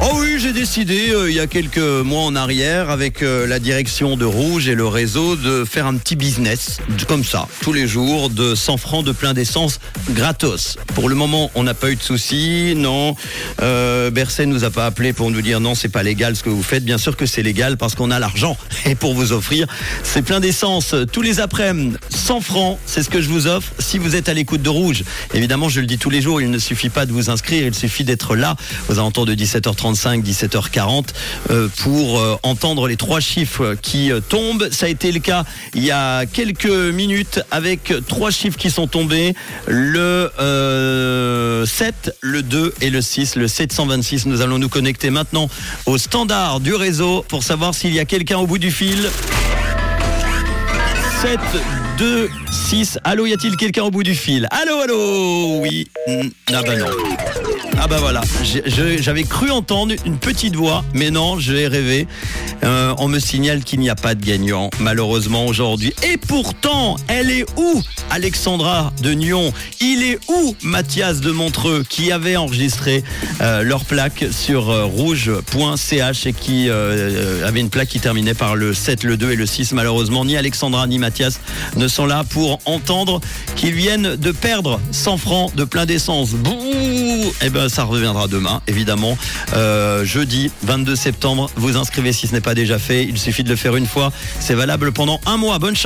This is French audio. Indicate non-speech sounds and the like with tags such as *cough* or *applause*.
Oh oui, j'ai décidé euh, il y a quelques mois en arrière avec euh, la direction de Rouge et le réseau de faire un petit business comme ça, tous les jours, de 100 francs de plein d'essence gratos. Pour le moment, on n'a pas eu de soucis, non. Euh, Berset nous a pas appelé pour nous dire non, c'est pas légal ce que vous faites. Bien sûr que c'est légal parce qu'on a l'argent *laughs* et pour vous offrir c'est plein d'essence tous les après-midi, 100 francs, c'est ce que je vous offre si vous êtes à l'écoute de Rouge. Évidemment, je le dis tous les jours, il ne suffit pas de vous inscrire, il suffit d'être là aux alentours de 17h35, 17h40 euh, pour euh, entendre les trois chiffres qui euh, tombent. Ça a été le cas il y a quelques minutes avec trois chiffres qui sont tombés. Le euh, 7, le 2 et le 6, le 726. Nous allons nous connecter maintenant au standard du réseau pour savoir s'il y a quelqu'un au bout du fil. 7, 2, 6. Allô, y a-t-il quelqu'un au bout du fil? Allô, allô? Oui. Mm, Ah bah non. Ah bah voilà. J'avais cru entendre une petite voix, mais non, j'ai rêvé. Euh, on me signale qu'il n'y a pas de gagnant, malheureusement, aujourd'hui. Et pourtant, elle est où? Alexandra de Nyon Il est où Mathias de Montreux, qui avait enregistré euh, leur plaque sur euh, rouge.ch et qui euh, avait une plaque qui terminait par le 7, le 2 et le 6. Malheureusement, ni Alexandra ni Mathias ne sont là pour entendre qu'ils viennent de perdre 100 francs de plein d'essence. Bouh Eh ben, ça reviendra demain, évidemment. Jeudi 22 septembre, vous inscrivez si ce n'est pas déjà fait. Il suffit de le faire une fois. C'est valable pendant un mois. Bonne chance.